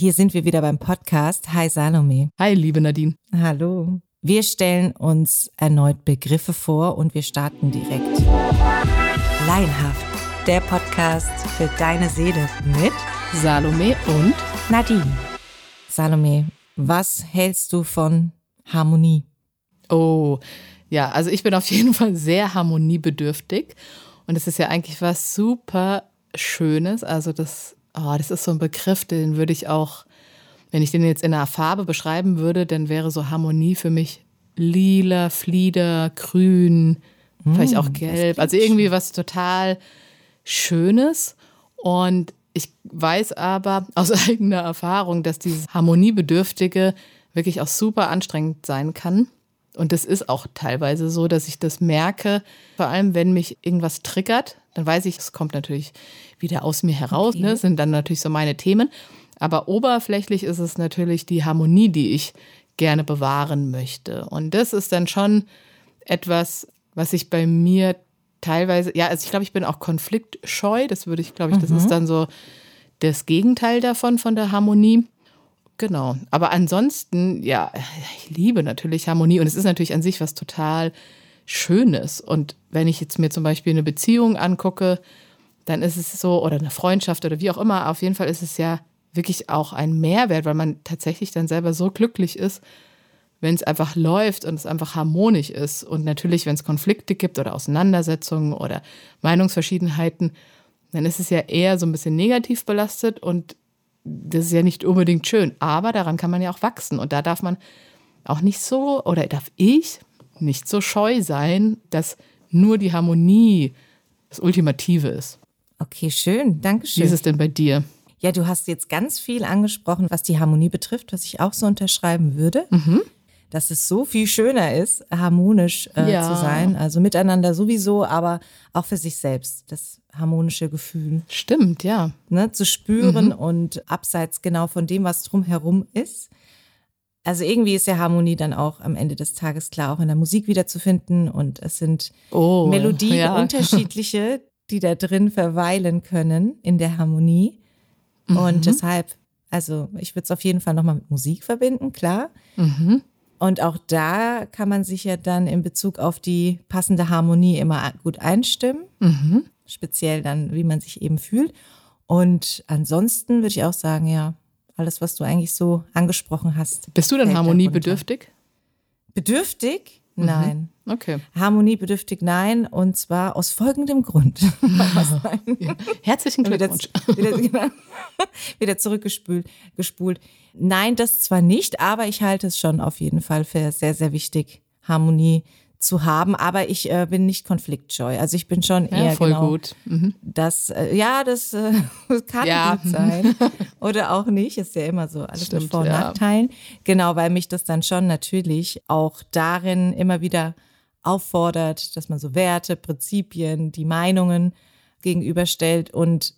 Hier sind wir wieder beim Podcast. Hi Salome. Hi, liebe Nadine. Hallo. Wir stellen uns erneut Begriffe vor und wir starten direkt. Laienhaft, der Podcast für deine Seele mit Salome und Nadine. Salome, was hältst du von Harmonie? Oh, ja, also ich bin auf jeden Fall sehr harmoniebedürftig und es ist ja eigentlich was super Schönes. Also das, oh, das ist so ein Begriff, den würde ich auch, wenn ich den jetzt in einer Farbe beschreiben würde, dann wäre so Harmonie für mich lila, flieder, grün, mm, vielleicht auch gelb. Also irgendwie was total Schönes. Und ich weiß aber aus eigener Erfahrung, dass dieses Harmoniebedürftige wirklich auch super anstrengend sein kann. Und es ist auch teilweise so, dass ich das merke, vor allem wenn mich irgendwas triggert, dann weiß ich, es kommt natürlich wieder aus mir heraus, okay. ne? sind dann natürlich so meine Themen. Aber oberflächlich ist es natürlich die Harmonie, die ich gerne bewahren möchte. Und das ist dann schon etwas, was ich bei mir teilweise, ja, also ich glaube, ich bin auch konfliktscheu. Das würde ich, glaube ich, das mhm. ist dann so das Gegenteil davon, von der Harmonie. Genau. Aber ansonsten, ja, ich liebe natürlich Harmonie und es ist natürlich an sich was total Schönes. Und wenn ich jetzt mir zum Beispiel eine Beziehung angucke, dann ist es so, oder eine Freundschaft oder wie auch immer, auf jeden Fall ist es ja wirklich auch ein Mehrwert, weil man tatsächlich dann selber so glücklich ist, wenn es einfach läuft und es einfach harmonisch ist. Und natürlich, wenn es Konflikte gibt oder Auseinandersetzungen oder Meinungsverschiedenheiten, dann ist es ja eher so ein bisschen negativ belastet und das ist ja nicht unbedingt schön. Aber daran kann man ja auch wachsen und da darf man auch nicht so oder darf ich nicht so scheu sein, dass nur die Harmonie das Ultimative ist. Okay, schön. Dankeschön. Wie ist es denn bei dir? Ja, du hast jetzt ganz viel angesprochen, was die Harmonie betrifft, was ich auch so unterschreiben würde. Mhm. Dass es so viel schöner ist, harmonisch äh, ja. zu sein. Also miteinander sowieso, aber auch für sich selbst. Das harmonische Gefühl. Stimmt, ja. Ne, zu spüren mhm. und abseits genau von dem, was drumherum ist. Also irgendwie ist ja Harmonie dann auch am Ende des Tages klar auch in der Musik wiederzufinden und es sind oh, Melodien ja. unterschiedliche, die da drin verweilen können in der Harmonie. Mhm. Und deshalb, also ich würde es auf jeden Fall nochmal mit Musik verbinden, klar. Mhm. Und auch da kann man sich ja dann in Bezug auf die passende Harmonie immer gut einstimmen. Mhm. Speziell dann, wie man sich eben fühlt. Und ansonsten würde ich auch sagen, ja, alles, was du eigentlich so angesprochen hast. Bist du denn harmoniebedürftig? Bedürftig? Mhm. Nein. Okay. Harmoniebedürftig nein. Und zwar aus folgendem Grund. ja. Herzlichen Glückwunsch. Wieder, wieder, genau, wieder zurückgespult. Gespult. Nein, das zwar nicht, aber ich halte es schon auf jeden Fall für sehr, sehr wichtig, Harmonie zu haben, aber ich äh, bin nicht konfliktscheu. Also ich bin schon eher ja, voll genau, gut. Mhm. Das, äh, ja, das äh, kann ja. gut sein oder auch nicht. Ist ja immer so alles Stimmt, mit Vor- und ja. Nachteilen. Genau, weil mich das dann schon natürlich auch darin immer wieder auffordert, dass man so Werte, Prinzipien, die Meinungen gegenüberstellt und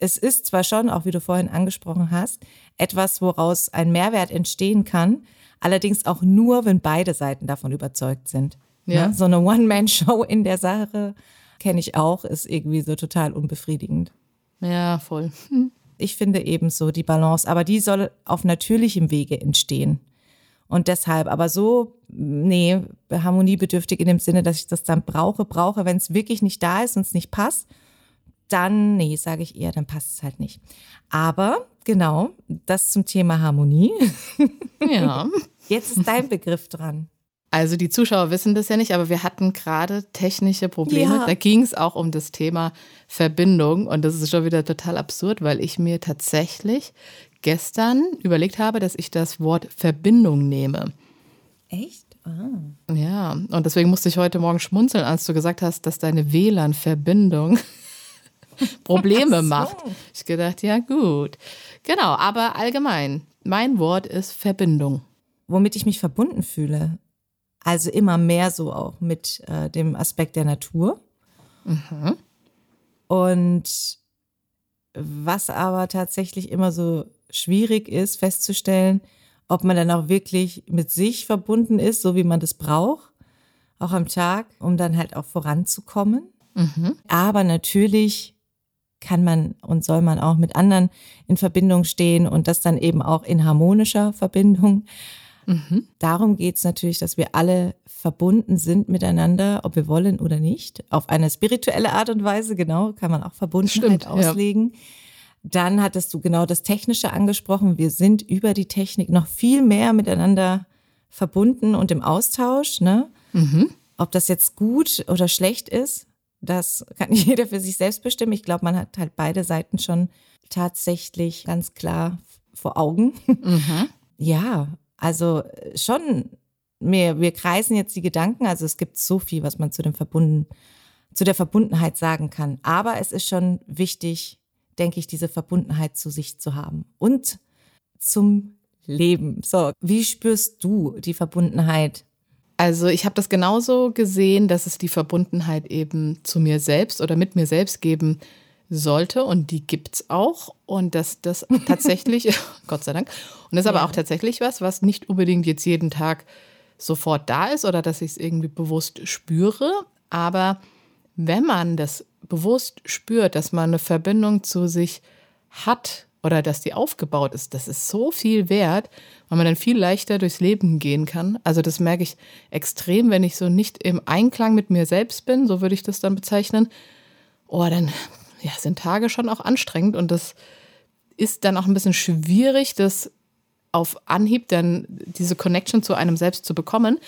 es ist zwar schon, auch wie du vorhin angesprochen hast, etwas, woraus ein Mehrwert entstehen kann, allerdings auch nur, wenn beide Seiten davon überzeugt sind. Ja. Ne? So eine One-Man-Show in der Sache kenne ich auch, ist irgendwie so total unbefriedigend. Ja, voll. Ich finde ebenso die Balance, aber die soll auf natürlichem Wege entstehen. Und deshalb, aber so, nee, harmoniebedürftig in dem Sinne, dass ich das dann brauche, brauche, wenn es wirklich nicht da ist und es nicht passt, dann, nee, sage ich eher, dann passt es halt nicht. Aber genau, das zum Thema Harmonie. Ja. Jetzt ist dein Begriff dran. Also die Zuschauer wissen das ja nicht, aber wir hatten gerade technische Probleme. Ja. Da ging es auch um das Thema Verbindung und das ist schon wieder total absurd, weil ich mir tatsächlich gestern überlegt habe, dass ich das Wort Verbindung nehme. Echt? Ah. Ja, und deswegen musste ich heute Morgen schmunzeln, als du gesagt hast, dass deine WLAN-Verbindung Probleme so. macht. Ich gedacht, ja gut. Genau, aber allgemein, mein Wort ist Verbindung. Womit ich mich verbunden fühle. Also immer mehr so auch mit äh, dem Aspekt der Natur. Mhm. Und was aber tatsächlich immer so schwierig ist, festzustellen, ob man dann auch wirklich mit sich verbunden ist, so wie man das braucht, auch am Tag, um dann halt auch voranzukommen. Mhm. Aber natürlich kann man und soll man auch mit anderen in Verbindung stehen und das dann eben auch in harmonischer Verbindung. Mhm. Darum geht es natürlich, dass wir alle verbunden sind miteinander, ob wir wollen oder nicht. Auf eine spirituelle Art und Weise, genau, kann man auch Verbundenheit Stimmt, auslegen. Ja. Dann hattest du genau das Technische angesprochen. Wir sind über die Technik noch viel mehr miteinander verbunden und im Austausch. Ne? Mhm. Ob das jetzt gut oder schlecht ist, das kann jeder für sich selbst bestimmen. Ich glaube, man hat halt beide Seiten schon tatsächlich ganz klar vor Augen. Mhm. Ja, also schon, wir, wir kreisen jetzt die Gedanken. Also es gibt so viel, was man zu dem Verbunden, zu der Verbundenheit sagen kann. Aber es ist schon wichtig, denke ich, diese Verbundenheit zu sich zu haben. Und zum Leben. So, wie spürst du die Verbundenheit? Also ich habe das genauso gesehen, dass es die Verbundenheit eben zu mir selbst oder mit mir selbst geben sollte. Und die gibt's auch. Und dass das tatsächlich, Gott sei Dank, und das ist aber ja. auch tatsächlich was, was nicht unbedingt jetzt jeden Tag sofort da ist oder dass ich es irgendwie bewusst spüre, aber wenn man das bewusst spürt, dass man eine Verbindung zu sich hat oder dass die aufgebaut ist, das ist so viel wert, weil man dann viel leichter durchs Leben gehen kann. Also das merke ich extrem, wenn ich so nicht im Einklang mit mir selbst bin, so würde ich das dann bezeichnen. Oh, dann ja, sind Tage schon auch anstrengend und das ist dann auch ein bisschen schwierig, das auf Anhieb dann diese Connection zu einem selbst zu bekommen.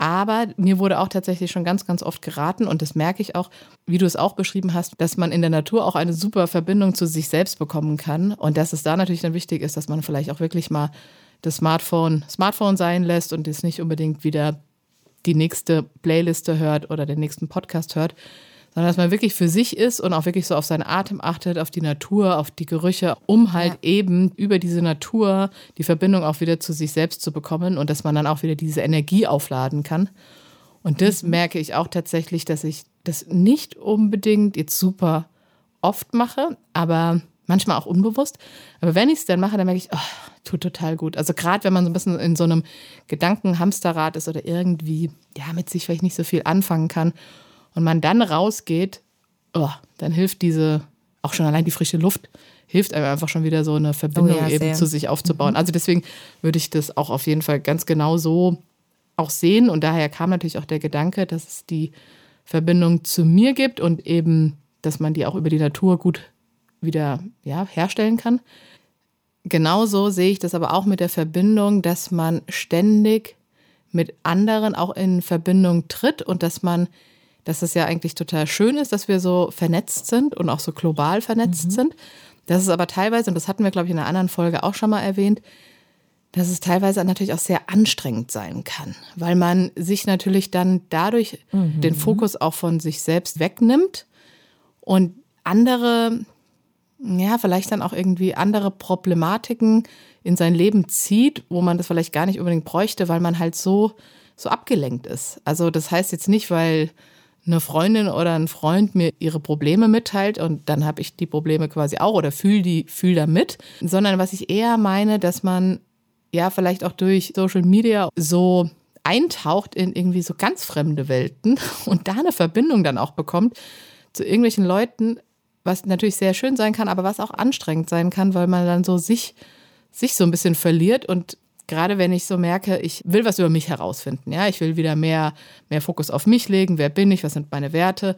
Aber mir wurde auch tatsächlich schon ganz, ganz oft geraten und das merke ich auch, wie du es auch beschrieben hast, dass man in der Natur auch eine super Verbindung zu sich selbst bekommen kann. Und dass es da natürlich dann wichtig ist, dass man vielleicht auch wirklich mal das Smartphone Smartphone sein lässt und es nicht unbedingt wieder die nächste Playliste hört oder den nächsten Podcast hört, sondern dass man wirklich für sich ist und auch wirklich so auf seinen Atem achtet, auf die Natur, auf die Gerüche, um halt ja. eben über diese Natur die Verbindung auch wieder zu sich selbst zu bekommen und dass man dann auch wieder diese Energie aufladen kann. Und das mhm. merke ich auch tatsächlich, dass ich das nicht unbedingt jetzt super oft mache, aber manchmal auch unbewusst. Aber wenn ich es dann mache, dann merke ich, oh, tut total gut. Also gerade wenn man so ein bisschen in so einem Gedankenhamsterrad ist oder irgendwie ja mit sich vielleicht nicht so viel anfangen kann und man dann rausgeht, oh, dann hilft diese, auch schon allein die frische Luft, hilft einem einfach schon wieder so eine Verbindung oh ja, eben zu sich aufzubauen. Mhm. Also deswegen würde ich das auch auf jeden Fall ganz genau so auch sehen. Und daher kam natürlich auch der Gedanke, dass es die Verbindung zu mir gibt und eben, dass man die auch über die Natur gut wieder ja, herstellen kann. Genauso sehe ich das aber auch mit der Verbindung, dass man ständig mit anderen auch in Verbindung tritt und dass man dass es ja eigentlich total schön ist, dass wir so vernetzt sind und auch so global vernetzt mhm. sind. Das ist aber teilweise, und das hatten wir, glaube ich, in einer anderen Folge auch schon mal erwähnt, dass es teilweise natürlich auch sehr anstrengend sein kann, weil man sich natürlich dann dadurch mhm. den Fokus auch von sich selbst wegnimmt und andere, ja, vielleicht dann auch irgendwie andere Problematiken in sein Leben zieht, wo man das vielleicht gar nicht unbedingt bräuchte, weil man halt so, so abgelenkt ist. Also das heißt jetzt nicht, weil eine Freundin oder ein Freund mir ihre Probleme mitteilt und dann habe ich die Probleme quasi auch oder fühle die fühl da mit, sondern was ich eher meine, dass man ja vielleicht auch durch Social Media so eintaucht in irgendwie so ganz fremde Welten und da eine Verbindung dann auch bekommt zu irgendwelchen Leuten, was natürlich sehr schön sein kann, aber was auch anstrengend sein kann, weil man dann so sich sich so ein bisschen verliert und gerade wenn ich so merke, ich will was über mich herausfinden, ja, ich will wieder mehr, mehr Fokus auf mich legen, wer bin ich, was sind meine Werte,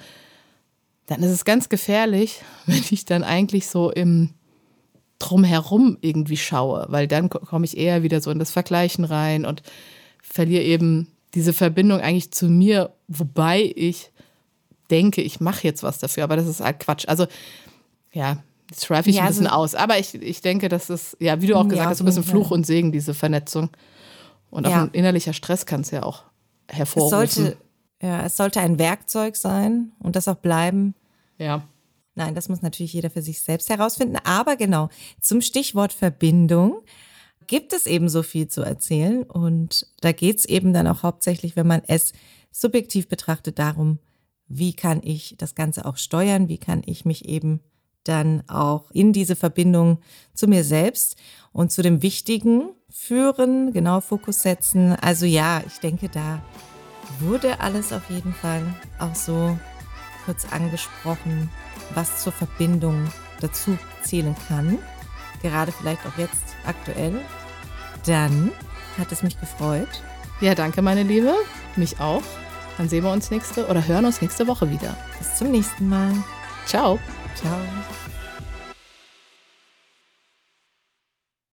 dann ist es ganz gefährlich, wenn ich dann eigentlich so im Drumherum irgendwie schaue, weil dann komme ich eher wieder so in das Vergleichen rein und verliere eben diese Verbindung eigentlich zu mir, wobei ich denke, ich mache jetzt was dafür, aber das ist halt Quatsch. Also ja, Jetzt schreife ich ja, ein bisschen also, aus. Aber ich, ich denke, das ist, ja, wie du auch gesagt ja, hast, ein bisschen Fluch und Segen, diese Vernetzung. Und auch ja. ein innerlicher Stress kann es ja auch hervorrufen. Es sollte, ja, es sollte ein Werkzeug sein und das auch bleiben. Ja. Nein, das muss natürlich jeder für sich selbst herausfinden. Aber genau, zum Stichwort Verbindung gibt es eben so viel zu erzählen. Und da geht es eben dann auch hauptsächlich, wenn man es subjektiv betrachtet, darum, wie kann ich das Ganze auch steuern, wie kann ich mich eben dann auch in diese Verbindung zu mir selbst und zu dem Wichtigen führen, genau Fokus setzen. Also ja, ich denke, da wurde alles auf jeden Fall auch so kurz angesprochen. was zur Verbindung dazu zählen kann, gerade vielleicht auch jetzt aktuell, dann hat es mich gefreut. Ja, danke, meine Liebe. Mich auch. Dann sehen wir uns nächste oder hören uns nächste Woche wieder. Bis zum nächsten Mal. Ciao. Ciao.